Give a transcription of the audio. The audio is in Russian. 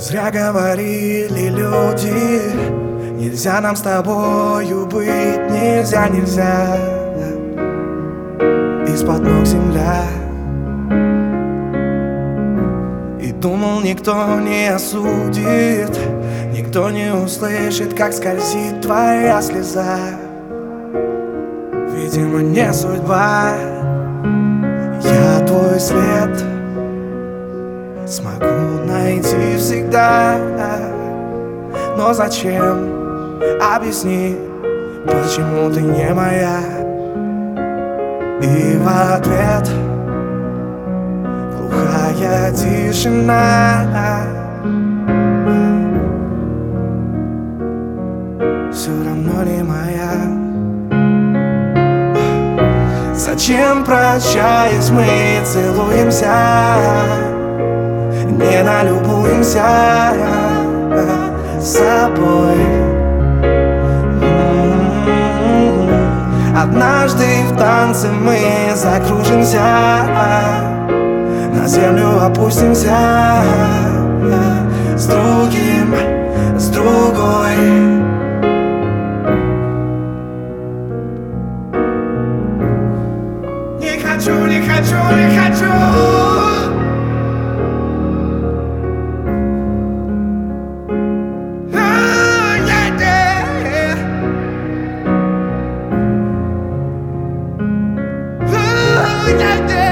Зря говорили люди Нельзя нам с тобою быть Нельзя, нельзя. Из-под ног земля. И думал, никто не осудит Никто не услышит, как скользит твоя слеза. Видимо, не судьба всегда. Но зачем? Объясни, почему ты не моя? И в ответ Глухая тишина. Все равно не моя. Зачем, прощаясь, мы целуемся не налюбуемся э, собой. Однажды в танце мы закружимся На землю опустимся э, С другим, с другой. every night.